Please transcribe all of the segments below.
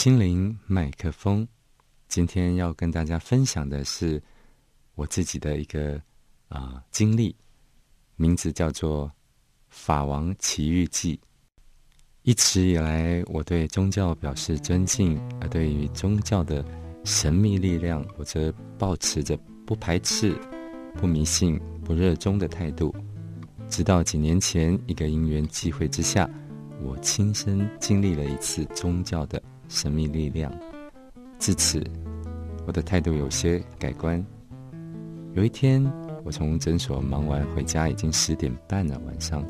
心灵麦克风。今天要跟大家分享的是我自己的一个啊经历，名字叫做《法王奇遇记》。一直以来，我对宗教表示尊敬，而对于宗教的神秘力量，我则保持着不排斥、不迷信、不热衷的态度。直到几年前，一个因缘际会之下，我亲身经历了一次宗教的神秘力量。自此，我的态度有些改观。有一天，我从诊所忙完回家，已经十点半了，晚上。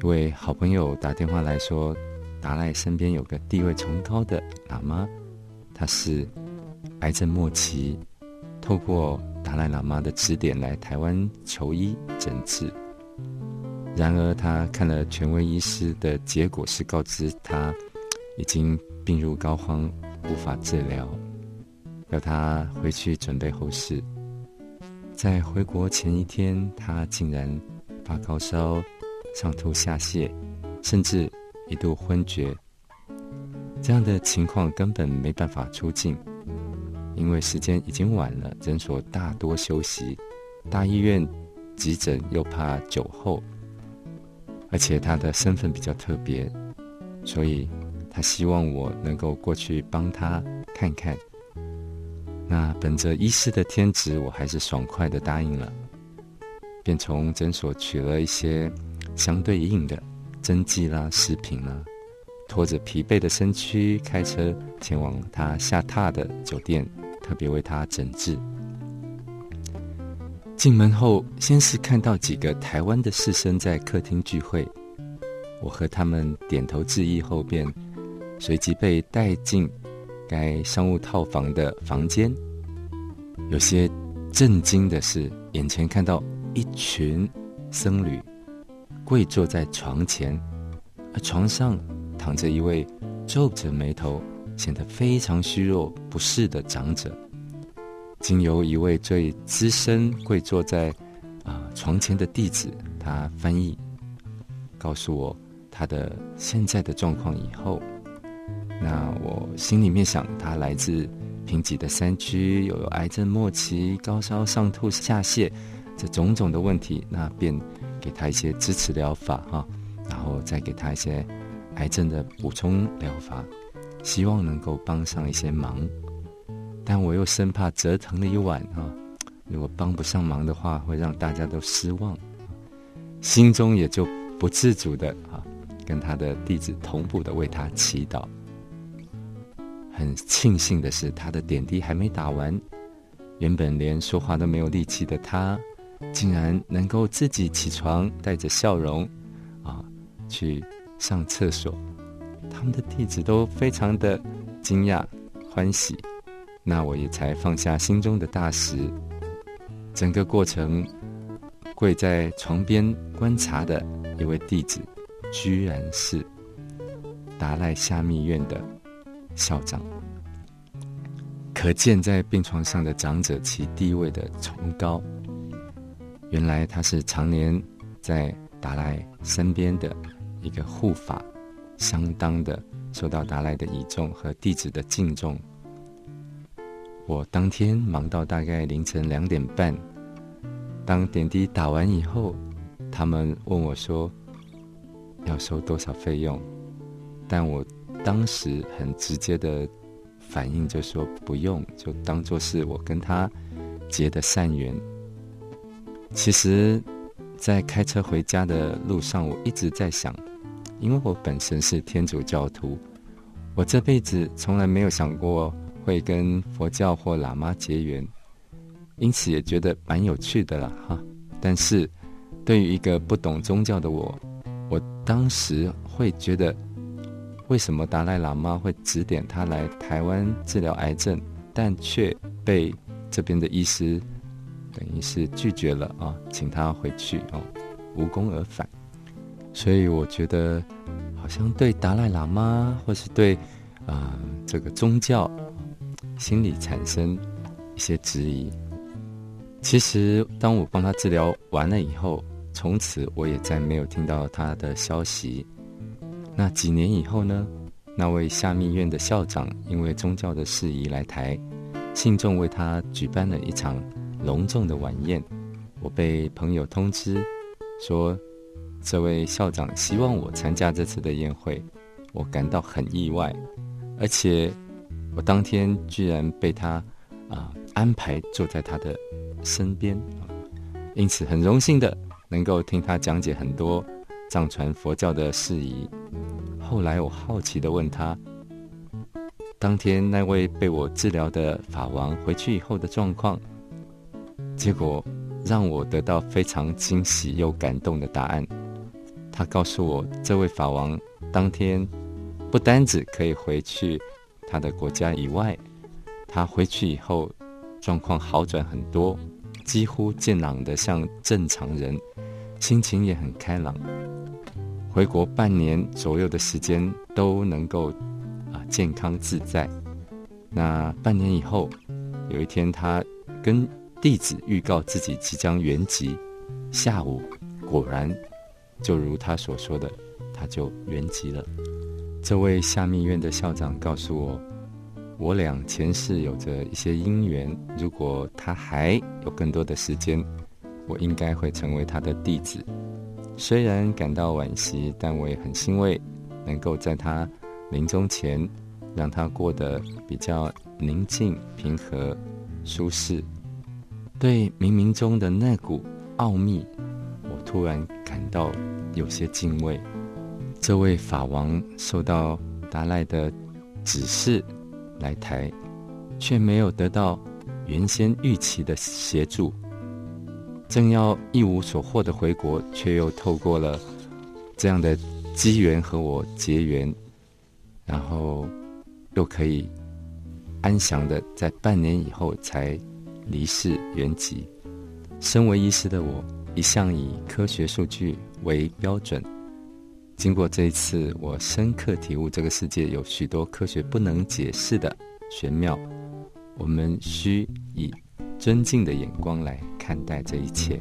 一位好朋友打电话来说，达赖身边有个地位崇高的喇嘛，他是癌症末期，透过达赖喇嘛的指点来台湾求医诊治。然而，他看了权威医师的结果，是告知他已经病入膏肓，无法治疗，要他回去准备后事。在回国前一天，他竟然发高烧。上吐下泻，甚至一度昏厥。这样的情况根本没办法出境，因为时间已经晚了，诊所大多休息，大医院急诊又怕酒后，而且他的身份比较特别，所以他希望我能够过去帮他看看。那本着医师的天职，我还是爽快的答应了，便从诊所取了一些。相对应的针剂啦、食品啦，拖着疲惫的身躯开车前往他下榻的酒店，特别为他诊治。进门后，先是看到几个台湾的士绅在客厅聚会，我和他们点头致意后，便随即被带进该商务套房的房间。有些震惊的是，眼前看到一群僧侣。跪坐在床前，而床上躺着一位皱着眉头、显得非常虚弱不适的长者。经由一位最资深跪坐在啊床前的弟子，他翻译告诉我他的现在的状况以后，那我心里面想，他来自贫瘠的山区，又有癌症末期、高烧、上吐下泻这种种的问题，那便。给他一些支持疗法哈，然后再给他一些癌症的补充疗法，希望能够帮上一些忙。但我又生怕折腾了一晚啊，如果帮不上忙的话，会让大家都失望，心中也就不自主的啊，跟他的弟子同步的为他祈祷。很庆幸的是，他的点滴还没打完，原本连说话都没有力气的他。竟然能够自己起床，带着笑容，啊，去上厕所。他们的弟子都非常的惊讶、欢喜，那我也才放下心中的大石。整个过程，跪在床边观察的一位弟子，居然是达赖夏密院的校长。可见在病床上的长者其地位的崇高。原来他是常年在达赖身边的一个护法，相当的受到达赖的倚重和弟子的敬重。我当天忙到大概凌晨两点半，当点滴打完以后，他们问我说要收多少费用，但我当时很直接的反应就说不用，就当做是我跟他结的善缘。其实，在开车回家的路上，我一直在想，因为我本身是天主教徒，我这辈子从来没有想过会跟佛教或喇嘛结缘，因此也觉得蛮有趣的了哈。但是，对于一个不懂宗教的我，我当时会觉得，为什么达赖喇嘛会指点他来台湾治疗癌症，但却被这边的医师。等于是拒绝了啊，请他回去哦，无功而返。所以我觉得，好像对达赖喇嘛或是对啊这个宗教，心里产生一些质疑。其实，当我帮他治疗完了以后，从此我也再没有听到他的消息。那几年以后呢，那位下密院的校长因为宗教的事宜来台，信众为他举办了一场隆重的晚宴。我被朋友通知说，这位校长希望我参加这次的宴会，我感到很意外，而且我当天居然被他啊安排坐在他的身边，因此很荣幸的能够听他讲解很多藏传佛教的事宜。后来我好奇的问他，当天那位被我治疗的法王回去以后的状况，结果让我得到非常惊喜又感动的答案。他告诉我，这位法王当天不单只可以回去他的国家以外，他回去以后状况好转很多，几乎健朗的像正常人，心情也很开朗。回国半年左右的时间都能够啊健康自在。那半年以后，有一天他跟弟子预告自己即将圆寂，下午果然就如他所说的，他就圆寂了。这位下密院的校长告诉我，我俩前世有着一些因缘，如果他还有更多的时间，我应该会成为他的弟子。虽然感到惋惜，但我也很欣慰，能够在他临终前，让他过得比较宁静、平和、舒适。对冥冥中的那股奥秘，我突然感到有些敬畏。这位法王受到达赖的指示来台，却没有得到原先预期的协助。正要一无所获的回国，却又透过了这样的机缘和我结缘，然后又可以安详的在半年以后才离世圆寂。身为医师的我，一向以科学数据为标准。经过这一次，我深刻体悟这个世界有许多科学不能解释的玄妙，我们需以尊敬的眼光来。看待这一切。